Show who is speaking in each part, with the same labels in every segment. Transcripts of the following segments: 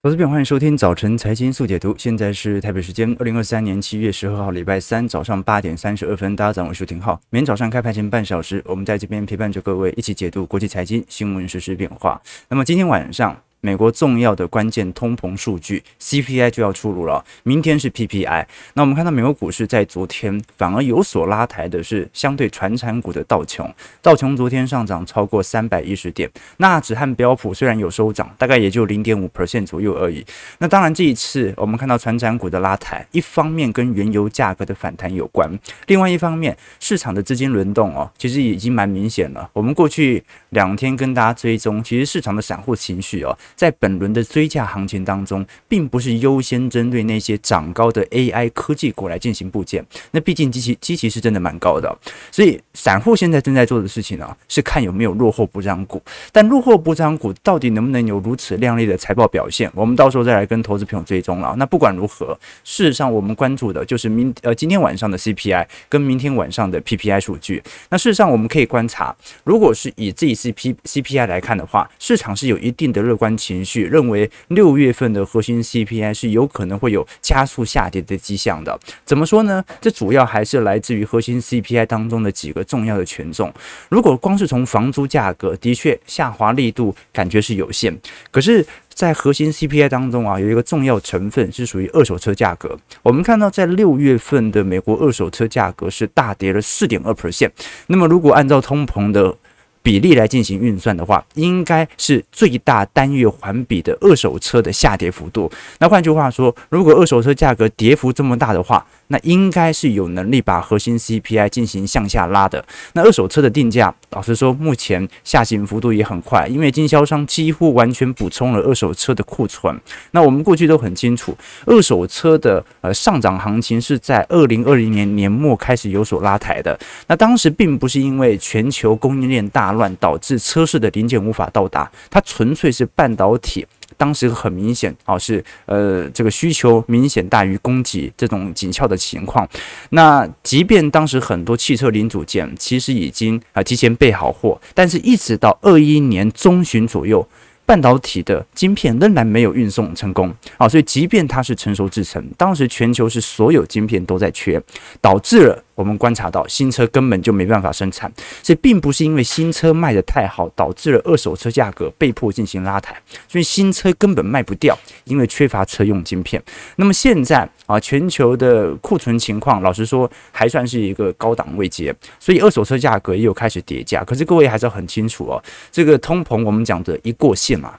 Speaker 1: 投资朋友，欢迎收听早晨财经速解读。现在是台北时间二零二三年七月十二号，礼拜三早上八点三十二分。大家早上好，我是廷浩。每天早上开盘前半小时，我们在这边陪伴着各位一起解读国际财经新闻实、时变化。那么今天晚上。美国重要的关键通膨数据 CPI 就要出炉了，明天是 PPI。那我们看到美国股市在昨天反而有所拉抬的是相对传产股的道琼，道琼昨天上涨超过三百一十点，纳指和标普虽然有收涨，大概也就零点五 percent 左右而已。那当然这一次我们看到传产股的拉抬，一方面跟原油价格的反弹有关，另外一方面市场的资金轮动哦，其实已经蛮明显了。我们过去两天跟大家追踪，其实市场的散户情绪哦。在本轮的追价行情当中，并不是优先针对那些涨高的 AI 科技股来进行布建。那毕竟基期基期是真的蛮高的，所以散户现在正在做的事情呢，是看有没有落后补涨股。但落后补涨股到底能不能有如此亮丽的财报表现？我们到时候再来跟投资朋友追踪了。那不管如何，事实上我们关注的就是明呃今天晚上的 CPI 跟明天晚上的 PPI 数据。那事实上我们可以观察，如果是以这一次 P CPI 来看的话，市场是有一定的乐观情绪认为六月份的核心 CPI 是有可能会有加速下跌的迹象的。怎么说呢？这主要还是来自于核心 CPI 当中的几个重要的权重。如果光是从房租价格，的确下滑力度感觉是有限。可是，在核心 CPI 当中啊，有一个重要成分是属于二手车价格。我们看到，在六月份的美国二手车价格是大跌了四点二 percent。那么，如果按照通膨的比例来进行运算的话，应该是最大单月环比的二手车的下跌幅度。那换句话说，如果二手车价格跌幅这么大的话，那应该是有能力把核心 CPI 进行向下拉的。那二手车的定价，老实说，目前下行幅度也很快，因为经销商几乎完全补充了二手车的库存。那我们过去都很清楚，二手车的呃上涨行情是在二零二零年年末开始有所拉抬的。那当时并不是因为全球供应链大乱导致车市的零件无法到达，它纯粹是半导体。当时很明显啊，是呃这个需求明显大于供给这种紧俏的情况。那即便当时很多汽车零组件其实已经啊提前备好货，但是一直到二一年中旬左右，半导体的晶片仍然没有运送成功啊。所以即便它是成熟制程，当时全球是所有晶片都在缺，导致了。我们观察到新车根本就没办法生产，所以并不是因为新车卖得太好导致了二手车价格被迫进行拉抬，所以新车根本卖不掉，因为缺乏车用晶片。那么现在啊，全球的库存情况，老实说还算是一个高档位阶，所以二手车价格也有开始跌价。可是各位还是要很清楚哦，这个通膨我们讲的一过线嘛，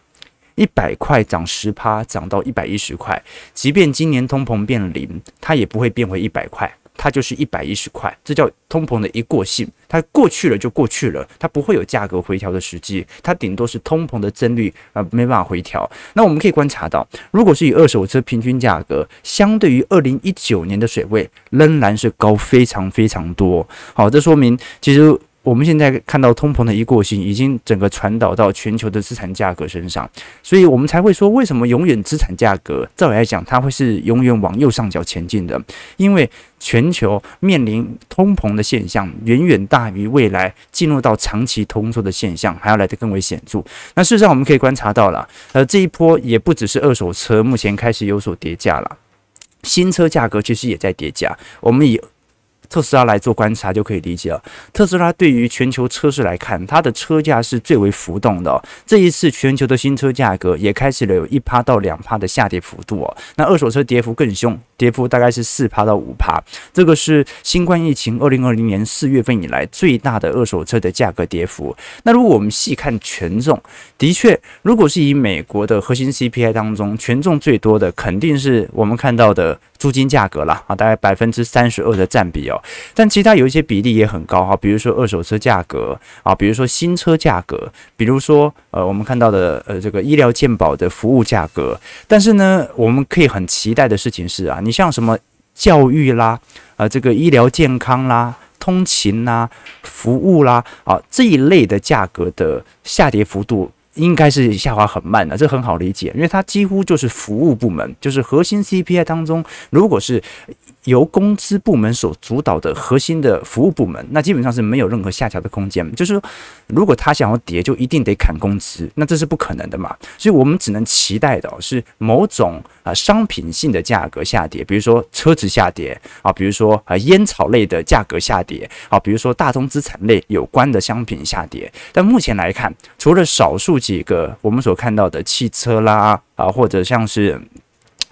Speaker 1: 一百块涨十趴，涨到一百一十块，即便今年通膨变零，它也不会变回一百块。它就是一百一十块，这叫通膨的一过性，它过去了就过去了，它不会有价格回调的时机，它顶多是通膨的增率啊、没办法回调。那我们可以观察到，如果是以二手车平均价格，相对于二零一九年的水位，仍然是高非常非常多。好，这说明其实。我们现在看到通膨的一过性，已经整个传导到全球的资产价格身上，所以我们才会说，为什么永远资产价格，照理来讲，它会是永远往右上角前进的，因为全球面临通膨的现象，远远大于未来进入到长期通缩的现象还要来得更为显著。那事实上，我们可以观察到了，呃，这一波也不只是二手车目前开始有所跌价了，新车价格其实也在叠价。我们以特斯拉来做观察就可以理解了。特斯拉对于全球车市来看，它的车价是最为浮动的。这一次全球的新车价格也开始了有一趴到两趴的下跌幅度哦。那二手车跌幅更凶，跌幅大概是四趴到五趴。这个是新冠疫情二零二零年四月份以来最大的二手车的价格跌幅。那如果我们细看权重，的确，如果是以美国的核心 CPI 当中权重最多的，肯定是我们看到的。租金价格啦，啊，大概百分之三十二的占比哦，但其他有一些比例也很高哈，比如说二手车价格啊，比如说新车价格，比如说呃我们看到的呃这个医疗健保的服务价格，但是呢，我们可以很期待的事情是啊，你像什么教育啦，啊这个医疗健康啦、通勤啦、服务啦啊这一类的价格的下跌幅度。应该是下滑很慢的，这很好理解，因为它几乎就是服务部门，就是核心 CPI 当中，如果是由工资部门所主导的核心的服务部门，那基本上是没有任何下调的空间。就是说，如果他想要跌，就一定得砍工资，那这是不可能的嘛。所以我们只能期待的是某种啊商品性的价格下跌，比如说车子下跌啊，比如说啊烟草类的价格下跌啊，比如说大宗资产类有关的商品下跌。但目前来看，除了少数几个我们所看到的汽车啦啊，或者像是。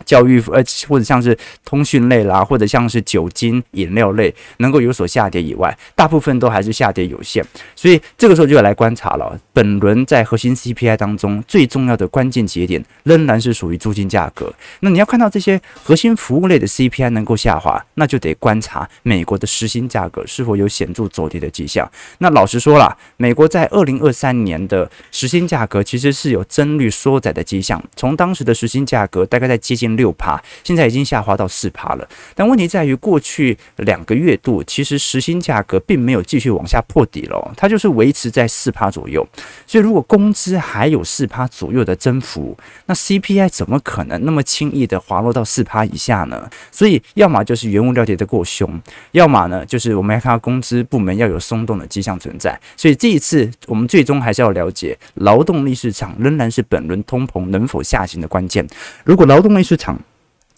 Speaker 1: 教育呃，或者像是通讯类啦，或者像是酒精饮料类，能够有所下跌以外，大部分都还是下跌有限。所以这个时候就要来观察了。本轮在核心 CPI 当中最重要的关键节点，仍然是属于租金价格。那你要看到这些核心服务类的 CPI 能够下滑，那就得观察美国的时薪价格是否有显著走跌的迹象。那老实说了，美国在二零二三年的时薪价格其实是有增率缩窄的迹象，从当时的时薪价格大概在接近。六趴，现在已经下滑到四趴了。但问题在于，过去两个月度其实实薪价格并没有继续往下破底了，它就是维持在四趴左右。所以，如果工资还有四趴左右的增幅，那 CPI 怎么可能那么轻易的滑落到四趴以下呢？所以，要么就是原物料跌得过凶，要么呢就是我们要看到工资部门要有松动的迹象存在。所以，这一次我们最终还是要了解劳动力市场仍然是本轮通膨能否下行的关键。如果劳动力市场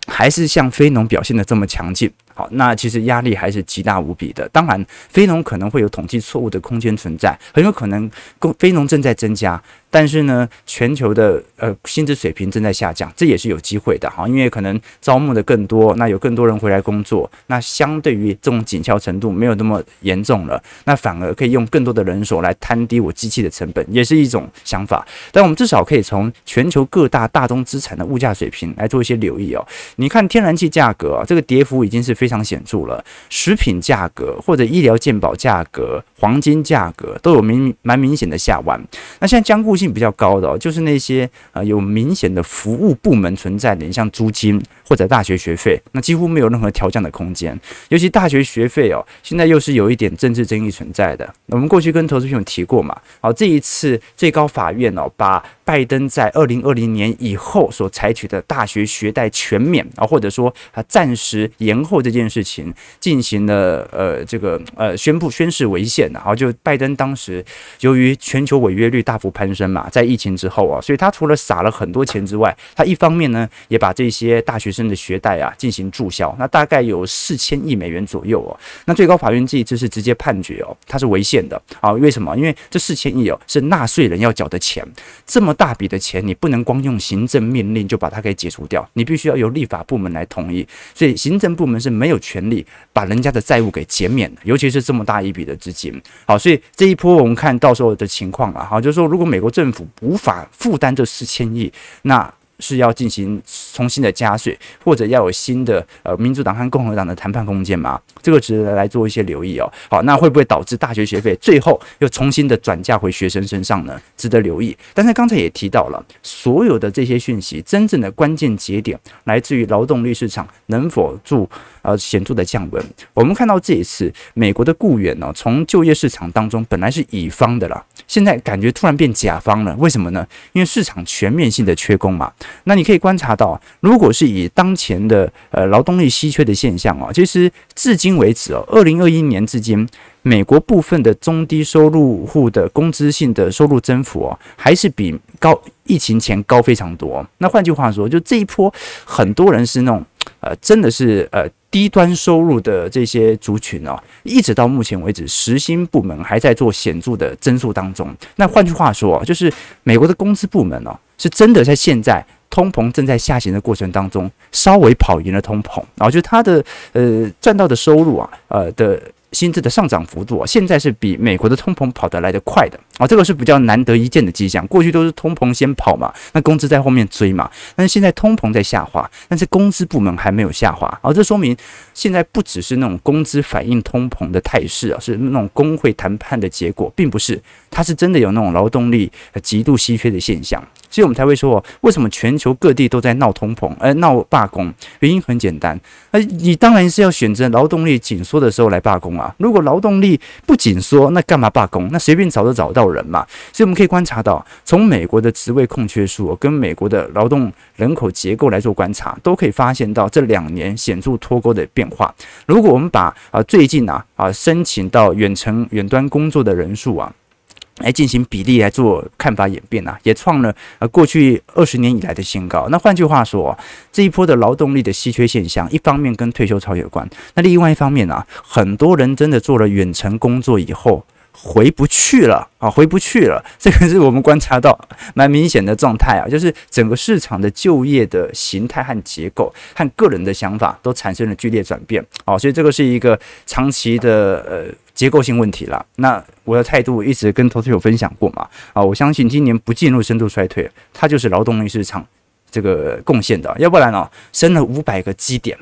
Speaker 1: 还是像非农表现的这么强劲。好，那其实压力还是极大无比的。当然，非农可能会有统计错误的空间存在，很有可能工非农正在增加，但是呢，全球的呃薪资水平正在下降，这也是有机会的哈。因为可能招募的更多，那有更多人回来工作，那相对于这种紧俏程度没有那么严重了，那反而可以用更多的人手来摊低我机器的成本，也是一种想法。但我们至少可以从全球各大大宗资产的物价水平来做一些留意哦。你看天然气价格啊，这个跌幅已经是非非常显著了，食品价格或者医疗健保价格、黄金价格都有明蛮明显的下弯。那现在僵固性比较高的哦，就是那些呃有明显的服务部门存在的，你像租金或者大学学费，那几乎没有任何调降的空间。尤其大学学费哦，现在又是有一点政治争议存在的。我们过去跟投资朋友提过嘛，好，这一次最高法院哦，把拜登在二零二零年以后所采取的大学学贷全免啊，或者说他暂时延后这件。件事情进行了呃这个呃宣布宣誓违宪，然后就拜登当时由于全球违约率大幅攀升嘛，在疫情之后啊，所以他除了撒了很多钱之外，他一方面呢也把这些大学生的学贷啊进行注销，那大概有四千亿美元左右哦。那最高法院这一次是直接判决哦，它是违宪的啊？为什么？因为这四千亿哦是纳税人要缴的钱，这么大笔的钱你不能光用行政命令就把它给解除掉，你必须要由立法部门来同意，所以行政部门是没有权利把人家的债务给减免，尤其是这么大一笔的资金。好，所以这一波我们看到时候的情况了，好，就是说如果美国政府无法负担这四千亿，那。是要进行重新的加税，或者要有新的呃民主党和共和党的谈判空间吗？这个值得来做一些留意哦。好，那会不会导致大学学费最后又重新的转嫁回学生身上呢？值得留意。但是刚才也提到了，所有的这些讯息，真正的关键节点来自于劳动力市场能否助呃显著的降温。我们看到这一次美国的雇员呢、从就业市场当中本来是乙方的了，现在感觉突然变甲方了。为什么呢？因为市场全面性的缺工嘛。那你可以观察到，如果是以当前的呃劳动力稀缺的现象啊，其实至今为止哦，二零二一年至今，美国部分的中低收入户的工资性的收入增幅哦，还是比高疫情前高非常多。那换句话说，就这一波很多人是那种呃，真的是呃低端收入的这些族群哦，一直到目前为止，实薪部门还在做显著的增速当中。那换句话说，就是美国的工资部门哦。是真的在现在通膨正在下行的过程当中，稍微跑赢了通膨，然后就他的呃赚到的收入啊，呃的。薪资的上涨幅度啊，现在是比美国的通膨跑得来得快的啊，这个是比较难得一见的迹象。过去都是通膨先跑嘛，那工资在后面追嘛。但是现在通膨在下滑，但是工资部门还没有下滑啊，这说明现在不只是那种工资反映通膨的态势啊，是那种工会谈判的结果，并不是，它是真的有那种劳动力极度稀缺的现象。所以我们才会说，为什么全球各地都在闹通膨，呃，闹罢工？原因很简单，呃，你当然是要选择劳动力紧缩的时候来罢工啊。如果劳动力不紧缩，那干嘛罢工？那随便找都找到人嘛，所以我们可以观察到，从美国的职位空缺数跟美国的劳动人口结构来做观察，都可以发现到这两年显著脱钩的变化。如果我们把啊最近啊啊申请到远程远端工作的人数啊。来进行比例来做看法演变啊，也创了呃过去二十年以来的新高。那换句话说，这一波的劳动力的稀缺现象，一方面跟退休潮有关，那另外一方面啊，很多人真的做了远程工作以后回不去了啊，回不去了。这个是我们观察到 蛮明显的状态啊，就是整个市场的就业的形态和结构和个人的想法都产生了剧烈转变啊，所以这个是一个长期的呃。结构性问题了，那我的态度一直跟投资友分享过嘛，啊，我相信今年不进入深度衰退，它就是劳动力市场这个贡献的，要不然哦，升了五百个基点。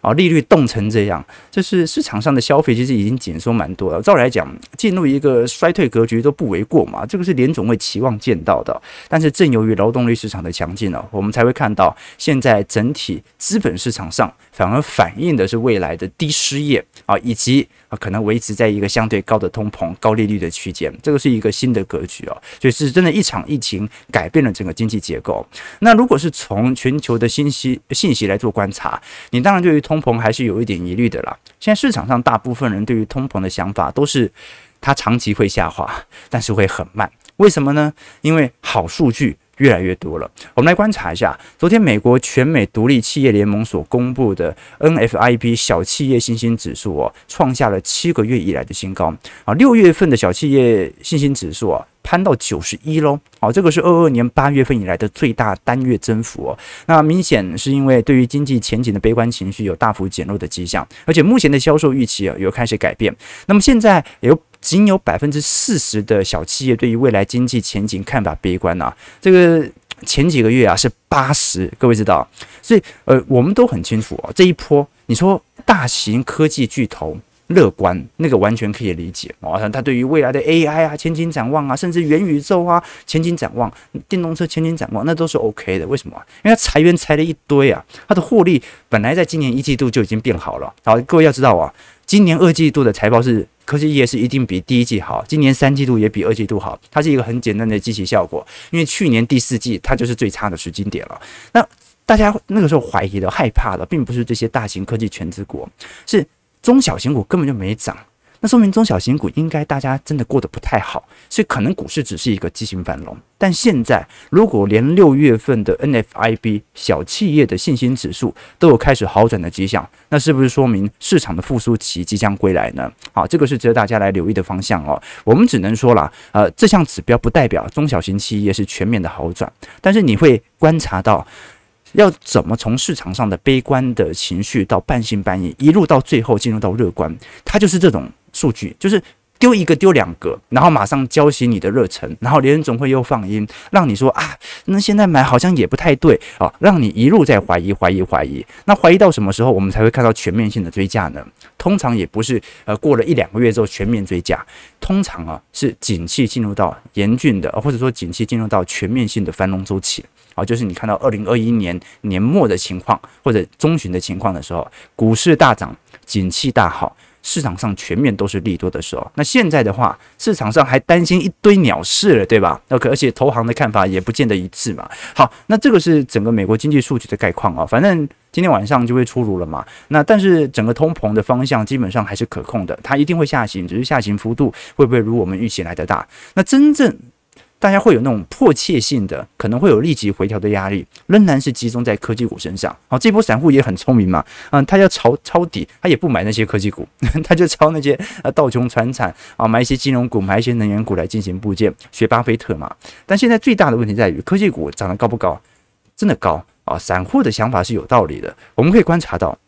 Speaker 1: 啊，利率冻成这样，就是市场上的消费其实已经紧缩蛮多了。照理来讲，进入一个衰退格局都不为过嘛。这个是联总会期望见到的。但是正由于劳动力市场的强劲呢，我们才会看到现在整体资本市场上反而反映的是未来的低失业啊，以及啊可能维持在一个相对高的通膨、高利率的区间。这个是一个新的格局哦，就是真的一场疫情改变了整个经济结构。那如果是从全球的信息信息来做观察，你当然对于通膨还是有一点疑虑的啦。现在市场上大部分人对于通膨的想法都是，它长期会下滑，但是会很慢。为什么呢？因为好数据越来越多了。我们来观察一下，昨天美国全美独立企业联盟所公布的 NFIB 小企业信心指数哦，创下了七个月以来的新高啊。六月份的小企业信心指数啊。攀到九十一喽，好，这个是二二年八月份以来的最大单月增幅哦。那明显是因为对于经济前景的悲观情绪有大幅减弱的迹象，而且目前的销售预期啊有开始改变。那么现在有仅有百分之四十的小企业对于未来经济前景看法悲观啊。这个前几个月啊是八十，各位知道，所以呃我们都很清楚哦，这一波你说大型科技巨头。乐观，那个完全可以理解哦。他对于未来的 AI 啊前景展望啊，甚至元宇宙啊前景展望，电动车前景展望，那都是 OK 的。为什么？因为他裁员裁了一堆啊，他的获利本来在今年一季度就已经变好了。好，各位要知道啊，今年二季度的财报是科技业是一定比第一季好，今年三季度也比二季度好，它是一个很简单的积极效果。因为去年第四季它就是最差的时间点了。那大家那个时候怀疑的、害怕的，并不是这些大型科技权值股，是。中小型股根本就没涨，那说明中小型股应该大家真的过得不太好，所以可能股市只是一个畸形繁荣。但现在如果连六月份的 NFIB 小企业的信心指数都有开始好转的迹象，那是不是说明市场的复苏期即将归来呢？好，这个是值得大家来留意的方向哦。我们只能说了，呃，这项指标不代表中小型企业是全面的好转，但是你会观察到。要怎么从市场上的悲观的情绪到半信半疑，一路到最后进入到乐观，它就是这种数据，就是丢一个丢两个，然后马上浇熄你的热忱，然后联总会又放音，让你说啊，那现在买好像也不太对啊，让你一路在怀疑怀疑怀疑。那怀疑到什么时候，我们才会看到全面性的追价呢？通常也不是呃过了一两个月之后全面追价，通常啊是景气进入到严峻的，或者说景气进入到全面性的繁荣周期。啊，就是你看到二零二一年年末的情况，或者中旬的情况的时候，股市大涨，景气大好，市场上全面都是利多的时候。那现在的话，市场上还担心一堆鸟事了，对吧那可而且投行的看法也不见得一致嘛。好，那这个是整个美国经济数据的概况啊。反正今天晚上就会出炉了嘛。那但是整个通膨的方向基本上还是可控的，它一定会下行，只是下行幅度会不会如我们预期来的大？那真正。大家会有那种迫切性的，可能会有立即回调的压力，仍然是集中在科技股身上。好，这波散户也很聪明嘛，嗯，他要抄抄底，他也不买那些科技股，他就抄那些呃道琼船产啊，买一些金融股，买一些能源股来进行部件，学巴菲特嘛。但现在最大的问题在于，科技股涨得高不高？真的高啊！散户的想法是有道理的，我们可以观察到。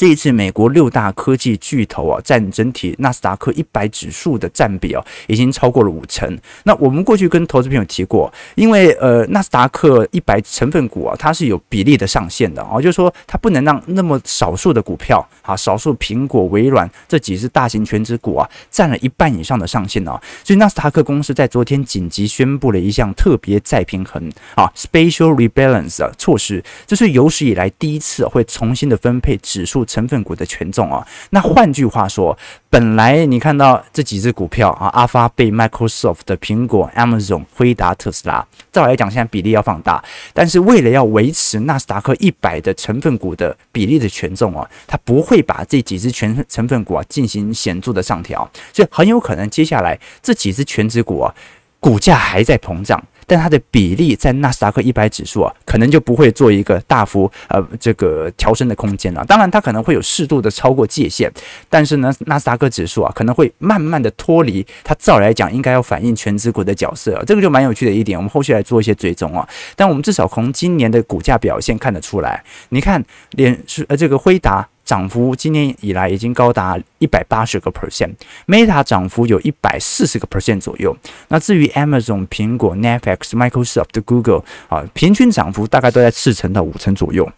Speaker 1: 这一次，美国六大科技巨头啊，占整体纳斯达克一百指数的占比啊，已经超过了五成。那我们过去跟投资朋友提过，因为呃，纳斯达克一百成分股啊，它是有比例的上限的啊，就是说它不能让那么少数的股票啊，少数苹果、微软这几只大型全职股啊，占了一半以上的上限啊。所以纳斯达克公司在昨天紧急宣布了一项特别再平衡啊 （Special Rebalance） 啊措施，这是有史以来第一次会重新的分配指数。成分股的权重啊。那换句话说，本来你看到这几只股票啊，阿发贝、Microsoft 的苹果、Amazon、辉达、特斯拉，照来讲现在比例要放大，但是为了要维持纳斯达克一百的成分股的比例的权重啊，它不会把这几只全成分股啊进行显著的上调，所以很有可能接下来这几只权值股啊，股价还在膨胀。但它的比例在纳斯达克一百指数啊，可能就不会做一个大幅呃这个调升的空间了。当然，它可能会有适度的超过界限，但是呢，纳斯达克指数啊，可能会慢慢的脱离它照来讲应该要反映全值股的角色。这个就蛮有趣的一点，我们后续来做一些追踪啊。但我们至少从今年的股价表现看得出来，你看连是呃这个辉达。涨幅今年以来已经高达一百八十个 percent，Meta 涨幅有一百四十个 percent 左右。那至于 Amazon、苹果、Netflix、Microsoft、Google 啊，平均涨幅大概都在四成到五成左右。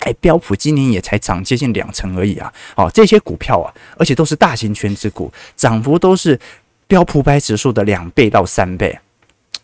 Speaker 1: 哎，标普今年也才涨接近两成而已啊！哦，这些股票啊，而且都是大型权值股，涨幅都是标普百指数的两倍到三倍。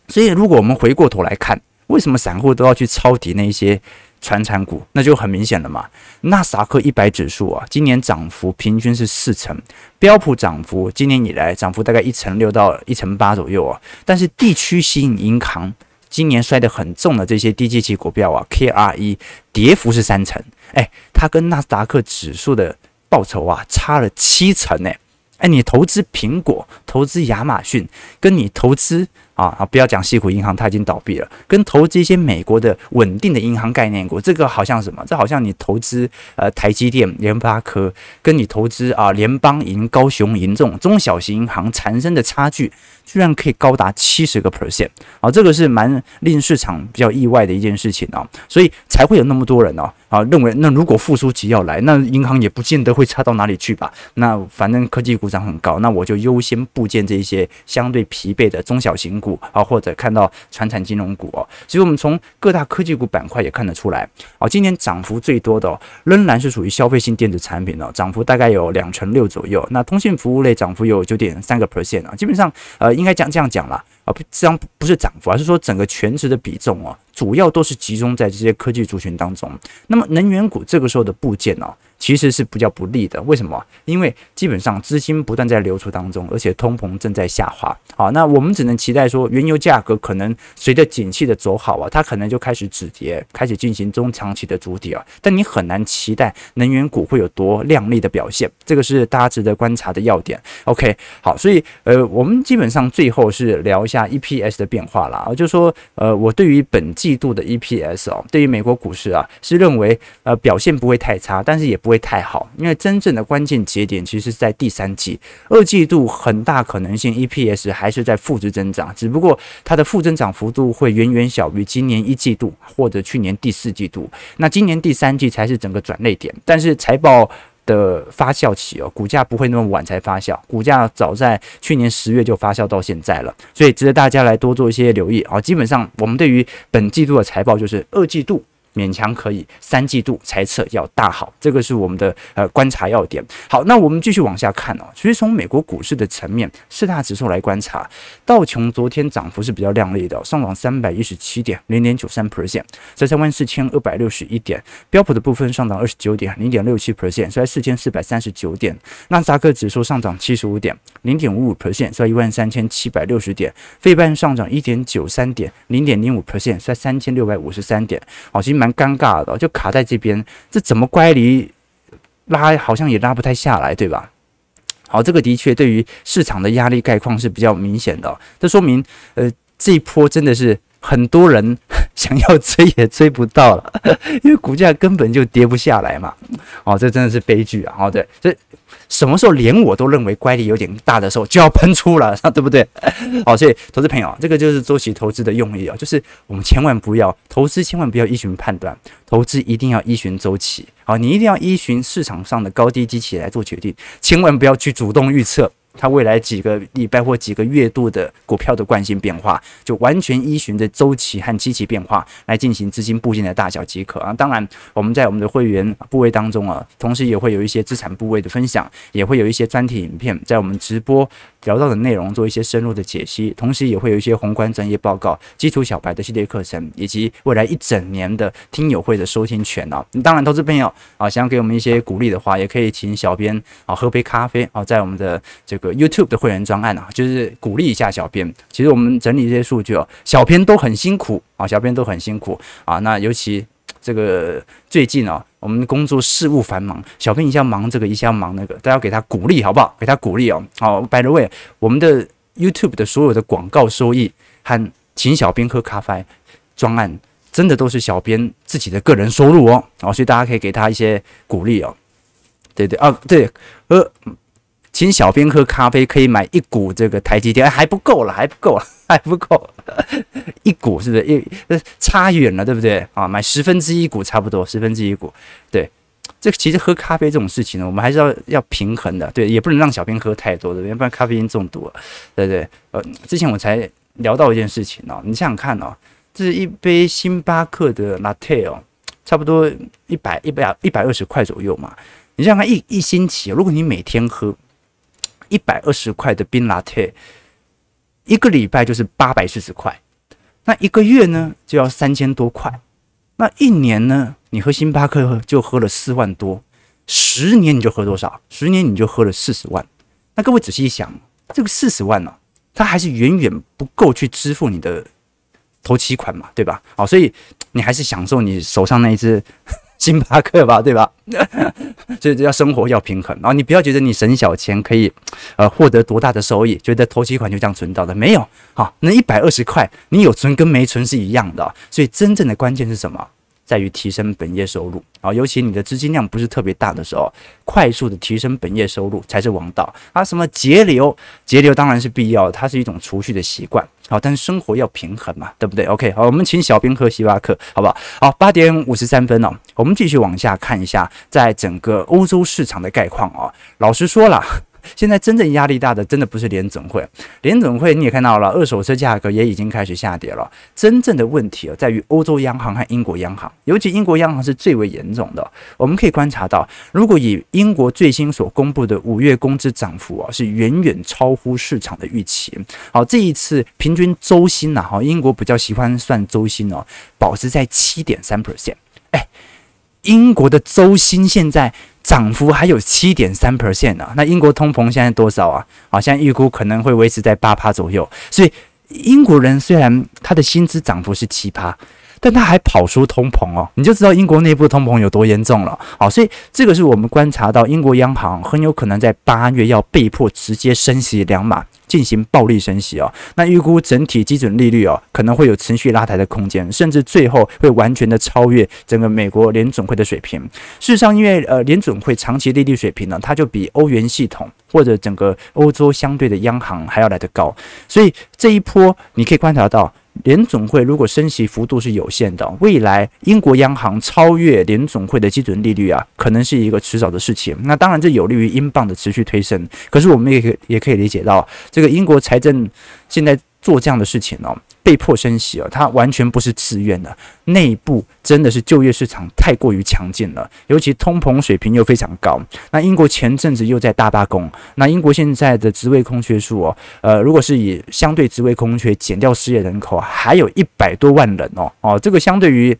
Speaker 1: 所以，如果我们回过头来看，为什么散户都要去抄底那些？传产股那就很明显了嘛，纳斯达克一百指数啊，今年涨幅平均是四成，标普涨幅今年以来涨幅大概一成六到一成八左右啊，但是地区性银行今年摔得很重的这些低基期股票啊，KRE 跌幅是三成，哎，它跟纳斯达克指数的报酬啊差了七成呢，哎，你投资苹果，投资亚马逊，跟你投资。啊啊！不要讲西湖银行，它已经倒闭了。跟投资一些美国的稳定的银行概念股，这个好像什么？这好像你投资呃台积电、联发科，跟你投资啊联邦银、高雄银这种中小型银行产生的差距，居然可以高达七十个 percent 啊！这个是蛮令市场比较意外的一件事情啊，所以才会有那么多人哦啊认为，那如果复苏期要来，那银行也不见得会差到哪里去吧？那反正科技股涨很高，那我就优先部件这些相对疲惫的中小型股。啊，或者看到传产金融股哦，其实我们从各大科技股板块也看得出来啊，今年涨幅最多的仍然是属于消费性电子产品哦，涨幅大概有两成六左右。那通信服务类涨幅有九点三个 percent 啊，基本上呃应该讲这样讲啦，啊，不这样不是涨幅，而是说整个全值的比重哦，主要都是集中在这些科技族群当中。那么能源股这个时候的部件哦。其实是比较不利的，为什么？因为基本上资金不断在流出当中，而且通膨正在下滑。好，那我们只能期待说，原油价格可能随着景气的走好啊，它可能就开始止跌，开始进行中长期的筑底啊。但你很难期待能源股会有多亮丽的表现，这个是大家值得观察的要点。OK，好，所以呃，我们基本上最后是聊一下 EPS 的变化啦。啊，就是说呃，我对于本季度的 EPS 哦，对于美国股市啊，是认为呃表现不会太差，但是也。不会太好，因为真正的关键节点其实是在第三季，二季度很大可能性 EPS 还是在负值增长，只不过它的负增长幅度会远远小于今年一季度或者去年第四季度。那今年第三季才是整个转类点，但是财报的发酵期哦，股价不会那么晚才发酵，股价早在去年十月就发酵到现在了，所以值得大家来多做一些留意啊。基本上我们对于本季度的财报就是二季度。勉强可以，三季度财测要大好，这个是我们的呃观察要点。好，那我们继续往下看哦。其实从美国股市的层面，四大指数来观察，道琼昨天涨幅是比较亮丽的，上涨三百一十七点，零点九三 percent，在三万四千二百六十一点。标普的部分上涨二十九点，零点六七 percent，在四千四百三十九点。纳斯达克指数上涨七十五点，零点五五 percent，在一万三千七百六十点。费半上涨一点九三点，零点零五 percent，在三千六百五十三点。好，其实蛮。尴尬的，就卡在这边，这怎么乖离拉，好像也拉不太下来，对吧？好，这个的确对于市场的压力概况是比较明显的，这说明，呃，这一波真的是很多人 想要追也追不到了，因为股价根本就跌不下来嘛。哦，这真的是悲剧啊！哦，对，这。什么时候连我都认为乖离有点大的时候，就要喷出了，对不对？好，所以投资朋友，这个就是周期投资的用意啊，就是我们千万不要投资，千万不要依循判断，投资一定要依循周期。好，你一定要依循市场上的高低机器来做决定，千万不要去主动预测。它未来几个礼拜或几个月度的股票的惯性变化，就完全依循着周期和期期变化来进行资金布局的大小即可啊。当然，我们在我们的会员部位当中啊，同时也会有一些资产部位的分享，也会有一些专题影片，在我们直播聊到的内容做一些深入的解析，同时也会有一些宏观专业报告、基础小白的系列课程，以及未来一整年的听友会的收听权啊。当然，投资朋友啊，想要给我们一些鼓励的话，也可以请小编啊喝杯咖啡啊，在我们的这个 YouTube 的会员专案啊，就是鼓励一下小编。其实我们整理这些数据哦，小编都很辛苦啊，小编都很辛苦啊。那尤其这个最近啊，我们工作事务繁忙，小编一下忙这个，一下忙那个，大家给他鼓励好不好？给他鼓励哦。好，by the way，我们的 YouTube 的所有的广告收益和请小编喝咖啡专案，真的都是小编自己的个人收入哦。好，所以大家可以给他一些鼓励哦。对对啊，对，呃。请小编喝咖啡可以买一股这个台积电，还不够了，还不够，还不够，一股是不是？一差远了，对不对啊？买十分之一股差不多，十分之一股。对，这其实喝咖啡这种事情呢，我们还是要要平衡的，对，也不能让小编喝太多的，要不然咖啡因中毒了，对不对？呃，之前我才聊到一件事情哦，你想想看哦，这是一杯星巴克的 latte 哦，差不多一百一百一百二十块左右嘛，你想想看一一星期，如果你每天喝。一百二十块的冰拿铁，一个礼拜就是八百四十块，那一个月呢就要三千多块，那一年呢，你喝星巴克就喝了四万多，十年你就喝多少？十年你就喝了四十万。那各位仔细一想，这个四十万呢、它还是远远不够去支付你的头期款嘛，对吧？好，所以你还是享受你手上那一只。星巴克吧，对吧？所以这叫生活要平衡。然后你不要觉得你省小钱可以，呃，获得多大的收益，觉得头期款就这样存到的，没有。好，那一百二十块，你有存跟没存是一样的。所以真正的关键是什么？在于提升本业收入啊，尤其你的资金量不是特别大的时候，快速的提升本业收入才是王道啊。什么节流？节流当然是必要，它是一种储蓄的习惯。好，但是生活要平衡嘛，对不对？OK，好，我们请小编喝星巴克，好不好？好，八点五十三分哦，我们继续往下看一下，在整个欧洲市场的概况哦。老实说了。现在真正压力大的，真的不是联准会。联准会你也看到了，二手车价格也已经开始下跌了。真正的问题啊，在于欧洲央行和英国央行，尤其英国央行是最为严重的。我们可以观察到，如果以英国最新所公布的五月工资涨幅啊，是远远超乎市场的预期。好，这一次平均周薪呐，哈，英国比较喜欢算周薪哦，保持在七点三 percent。哎，英国的周薪现在。涨幅还有七点三 percent 啊，那英国通膨现在多少啊？好像预估可能会维持在八趴左右。所以英国人虽然他的薪资涨幅是七趴，但他还跑输通膨哦，你就知道英国内部通膨有多严重了。好，所以这个是我们观察到英国央行很有可能在八月要被迫直接升息两码。进行暴力升息哦，那预估整体基准利率哦可能会有持续拉抬的空间，甚至最后会完全的超越整个美国联准会的水平。事实上，因为呃联准会长期利率水平呢，它就比欧元系统或者整个欧洲相对的央行还要来得高，所以这一波你可以观察到。联总会如果升息幅度是有限的，未来英国央行超越联总会的基准利率啊，可能是一个迟早的事情。那当然，这有利于英镑的持续推升。可是我们也可也可以理解到，这个英国财政现在做这样的事情哦。被迫升息啊，它完全不是自愿的，内部真的是就业市场太过于强劲了，尤其通膨水平又非常高。那英国前阵子又在大罢工，那英国现在的职位空缺数哦，呃，如果是以相对职位空缺减掉失业人口，还有一百多万人哦哦，这个相对于。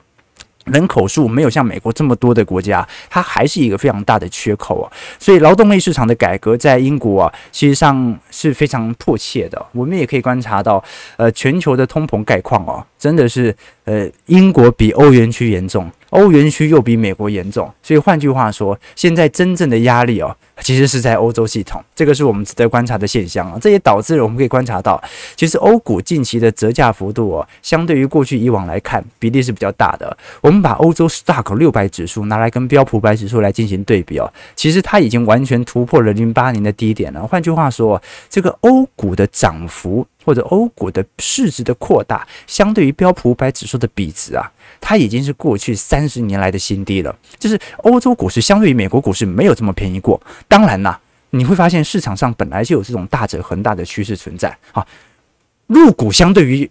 Speaker 1: 人口数没有像美国这么多的国家，它还是一个非常大的缺口啊，所以劳动力市场的改革在英国啊，其实上是非常迫切的。我们也可以观察到，呃，全球的通膨概况哦，真的是呃，英国比欧元区严重。欧元区又比美国严重，所以换句话说，现在真正的压力哦，其实是在欧洲系统，这个是我们值得观察的现象啊。这也导致了我们可以观察到，其实欧股近期的折价幅度哦，相对于过去以往来看，比例是比较大的。我们把欧洲 Stock 六百指数拿来跟标普百指数来进行对比哦，其实它已经完全突破了零八年的低点了。换句话说，这个欧股的涨幅或者欧股的市值的扩大，相对于标普五百指数的比值啊。它已经是过去三十年来的新低了，就是欧洲股市相对于美国股市没有这么便宜过。当然啦，你会发现市场上本来就有这种大者恒大的趋势存在啊。入股相对于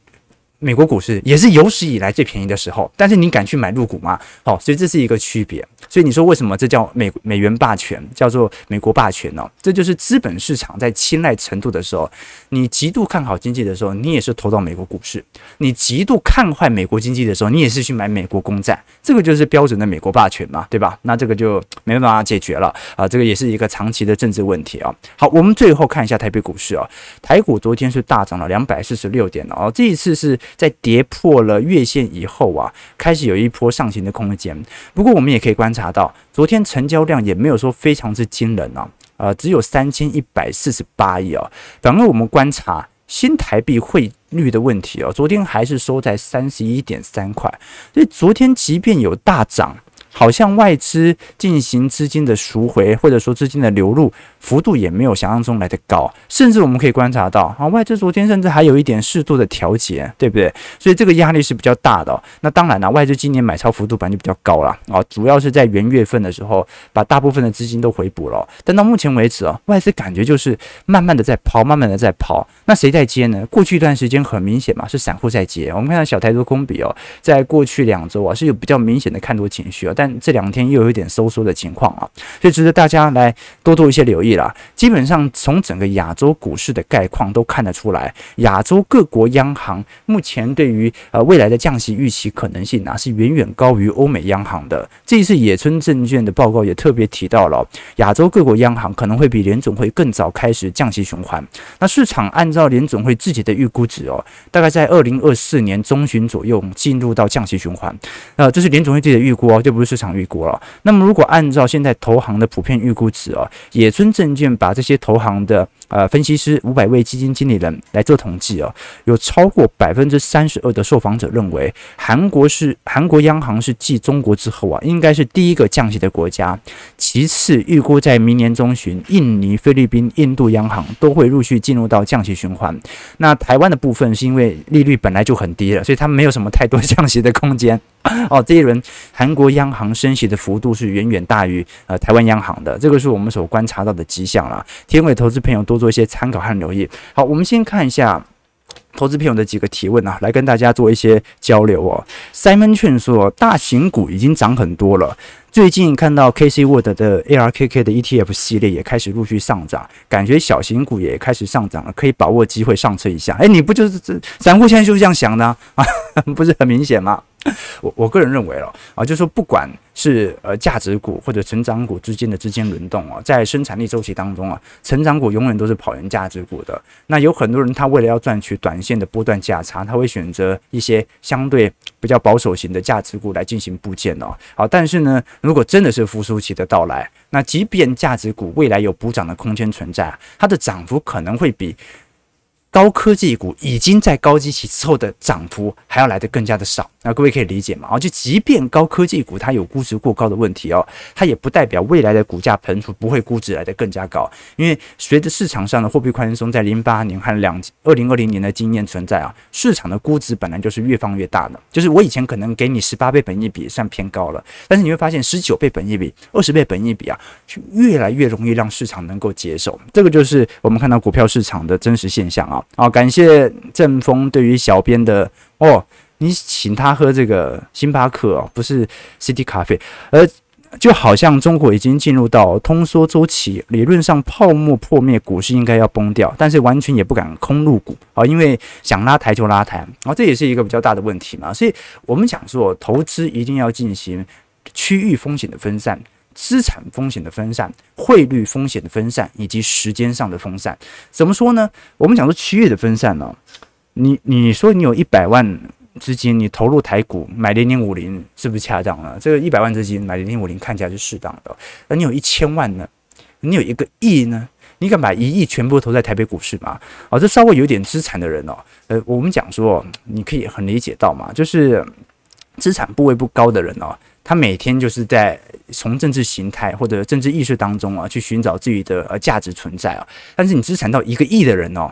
Speaker 1: 美国股市也是有史以来最便宜的时候，但是你敢去买入股吗？好，所以这是一个区别。所以你说为什么这叫美美元霸权，叫做美国霸权呢？这就是资本市场在青睐程度的时候，你极度看好经济的时候，你也是投到美国股市；你极度看坏美国经济的时候，你也是去买美国公债。这个就是标准的美国霸权嘛，对吧？那这个就没办法解决了啊，这个也是一个长期的政治问题啊。好，我们最后看一下台北股市啊，台股昨天是大涨了两百四十六点哦，这一次是在跌破了月线以后啊，开始有一波上行的空间。不过我们也可以观察。达到昨天成交量也没有说非常之惊人啊，呃，只有三千一百四十八亿啊。反而我们观察新台币汇率的问题哦，昨天还是收在三十一点三块，所以昨天即便有大涨。好像外资进行资金的赎回，或者说资金的流入幅度也没有想象中来得高，甚至我们可以观察到，啊，外资昨天甚至还有一点适度的调节，对不对？所以这个压力是比较大的。那当然了，外资今年买超幅度本来就比较高了啊，主要是在元月份的时候把大部分的资金都回补了。但到目前为止啊，外资感觉就是慢慢的在抛，慢慢的在抛。那谁在接呢？过去一段时间很明显嘛，是散户在接。我们看到小台多空比哦，在过去两周啊是有比较明显的看多情绪啊，但这两天又有一点收缩的情况啊，所以值得大家来多多一些留意基本上从整个亚洲股市的概况都看得出来，亚洲各国央行目前对于呃未来的降息预期可能性啊是远远高于欧美央行的。这一次野村证券的报告也特别提到了，亚洲各国央行可能会比联总会更早开始降息循环。那市场按照联总会自己的预估值哦，大概在二零二四年中旬左右进入到降息循环。呃，这是联总会自己的预估哦，这不是市场预估。了，那么如果按照现在投行的普遍预估值啊，野村证证券把这些投行的呃分析师五百位基金经理人来做统计啊，有超过百分之三十二的受访者认为韩国是韩国央行是继中国之后啊，应该是第一个降息的国家，其次预估在明年中旬，印尼、菲律宾、印度央行都会陆续进入到降息循环。那台湾的部分是因为利率本来就很低了，所以它没有什么太多降息的空间。哦，这一轮韩国央行升息的幅度是远远大于呃台湾央行的，这个是我们所观察到的迹象了。天伟投资朋友多做一些参考和留意。好，我们先看一下投资朋友的几个提问啊，来跟大家做一些交流哦。Simon 劝说，大型股已经涨很多了，最近看到 KCWORD 的 ARKK 的 ETF 系列也开始陆续上涨，感觉小型股也开始上涨了，可以把握机会上车一下。哎，你不就是这散户现在就是这样想的啊？不是很明显吗？我我个人认为了啊，就是说不管是呃价值股或者成长股之间的资金轮动啊，在生产力周期当中啊，成长股永远都是跑赢价值股的。那有很多人他为了要赚取短线的波段价差，他会选择一些相对比较保守型的价值股来进行部件哦。好，但是呢，如果真的是复苏期的到来，那即便价值股未来有补涨的空间存在，它的涨幅可能会比。高科技股已经在高基期之后的涨幅还要来得更加的少，那各位可以理解吗？啊，就即便高科技股它有估值过高的问题哦，它也不代表未来的股价喷出不会估值来得更加高，因为随着市场上的货币宽松在零八年和两二零二零年的经验存在啊，市场的估值本来就是越放越大的。就是我以前可能给你十八倍本益比算偏高了，但是你会发现十九倍本益比、二十倍本益比啊，就越来越容易让市场能够接受。这个就是我们看到股票市场的真实现象啊。好，感谢正风对于小编的哦，你请他喝这个星巴克哦，不是 City 咖啡，而就好像中国已经进入到通缩周期，理论上泡沫破灭，股市应该要崩掉，但是完全也不敢空入股。啊，因为想拉抬就拉抬啊，这也是一个比较大的问题嘛，所以我们讲说，投资一定要进行区域风险的分散。资产风险的分散、汇率风险的分散以及时间上的分散，怎么说呢？我们讲说区域的分散呢，你你说你有一百万资金，你投入台股买零零五零，是不是恰当了？这个一百万资金买零零五零看起来是适当的。那你有一千万呢？你有一个亿呢？你敢把一亿全部投在台北股市吗？哦，这稍微有点资产的人哦，呃，我们讲说，你可以很理解到嘛，就是资产部位不高的人哦。他每天就是在从政治形态或者政治意识当中啊，去寻找自己的呃价值存在啊。但是你资产到一个亿的人哦，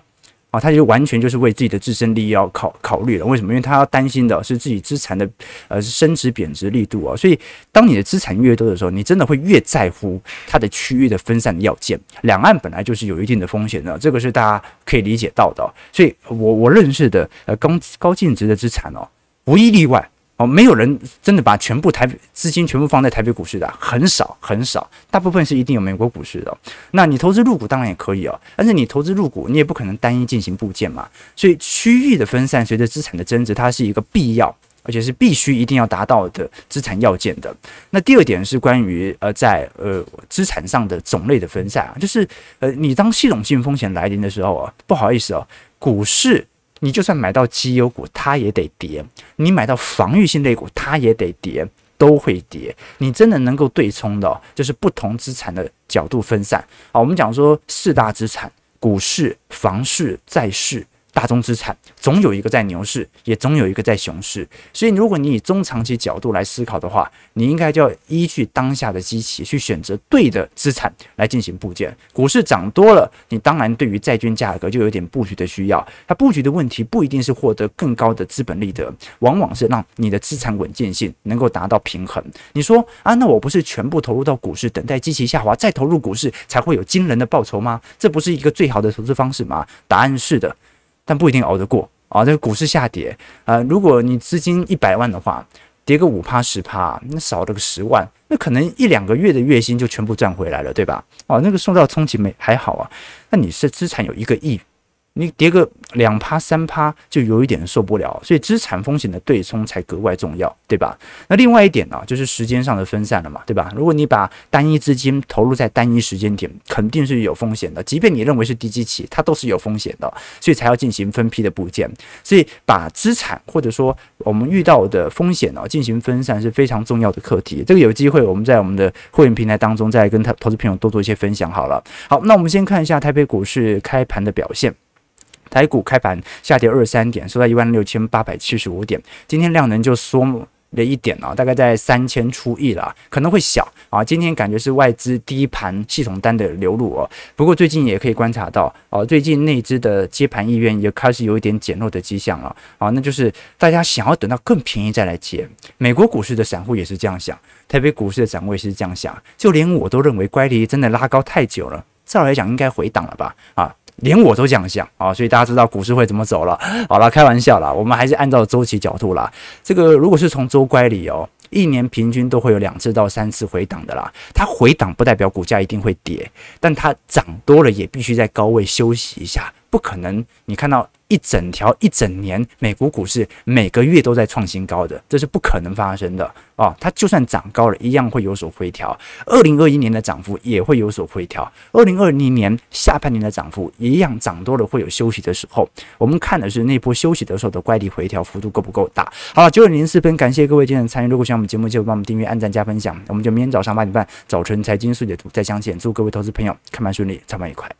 Speaker 1: 啊，他就完全就是为自己的自身利益要考考虑了。为什么？因为他要担心的是自己资产的呃升值贬值力度啊。所以，当你的资产越多的时候，你真的会越在乎它的区域的分散的要件。两岸本来就是有一定的风险的，这个是大家可以理解到的。所以我我认识的呃高高净值的资产哦，无一例外。哦，没有人真的把全部台资金全部放在台北股市的，很少很少，大部分是一定有美国股市的。那你投资入股当然也可以哦，但是你投资入股，你也不可能单一进行部件嘛。所以区域的分散随着资产的增值，它是一个必要，而且是必须一定要达到的资产要件的。那第二点是关于呃在呃资产上的种类的分散啊，就是呃你当系统性风险来临的时候啊，不好意思哦，股市。你就算买到绩优股，它也得跌；你买到防御性类股，它也得跌，都会跌。你真的能够对冲的，就是不同资产的角度分散。好，我们讲说四大资产：股市、房市、债市。大宗资产总有一个在牛市，也总有一个在熊市。所以，如果你以中长期角度来思考的话，你应该就要依据当下的基期去选择对的资产来进行布件。股市涨多了，你当然对于债券价格就有点布局的需要。它布局的问题不一定是获得更高的资本利得，往往是让你的资产稳健性能够达到平衡。你说啊，那我不是全部投入到股市，等待基期下滑再投入股市，才会有惊人的报酬吗？这不是一个最好的投资方式吗？答案是的。但不一定熬得过啊！这个股市下跌啊，如果你资金一百万的话，跌个五趴十趴，那少了个十万，那可能一两个月的月薪就全部赚回来了，对吧？哦，那个受到冲击没还好啊？那你是资产有一个亿。你跌个两趴三趴就有一点受不了，所以资产风险的对冲才格外重要，对吧？那另外一点呢，就是时间上的分散了嘛，对吧？如果你把单一资金投入在单一时间点，肯定是有风险的。即便你认为是低基期，它都是有风险的，所以才要进行分批的部件。所以把资产或者说我们遇到的风险啊进行分散是非常重要的课题。这个有机会我们在我们的会员平台当中再跟他投资朋友多做一些分享好了。好，那我们先看一下台北股市开盘的表现。台股开盘下跌二十三点，收在一万六千八百七十五点。今天量能就缩了一点啊，大概在三千出亿了，可能会小啊。今天感觉是外资第一盘系统单的流入哦。不过最近也可以观察到哦，最近内资的接盘意愿也开始有一点减弱的迹象了啊。那就是大家想要等到更便宜再来接。美国股市的散户也是这样想，台北股市的散户也是这样想，就连我都认为乖离真的拉高太久了，照来讲应该回档了吧啊。连我都这样想啊，所以大家知道股市会怎么走了。好了，开玩笑啦，我们还是按照周期角度啦。这个如果是从周乖里哦，一年平均都会有两次到三次回档的啦。它回档不代表股价一定会跌，但它涨多了也必须在高位休息一下，不可能你看到。一整条一整年，美国股市每个月都在创新高的，这是不可能发生的哦。它就算涨高了，一样会有所回调。二零二一年的涨幅也会有所回调。二零二零年下半年的涨幅一样涨多了，会有休息的时候。我们看的是那波休息的时候的乖离回调幅度够不够大。好了，九点零四分，感谢各位今天参与。如果喜欢我们节目，记得帮我们订阅、按赞、加分享。我们就明天早上八点半早晨财经速解读再相见。祝各位投资朋友看盘顺利，操盘愉快。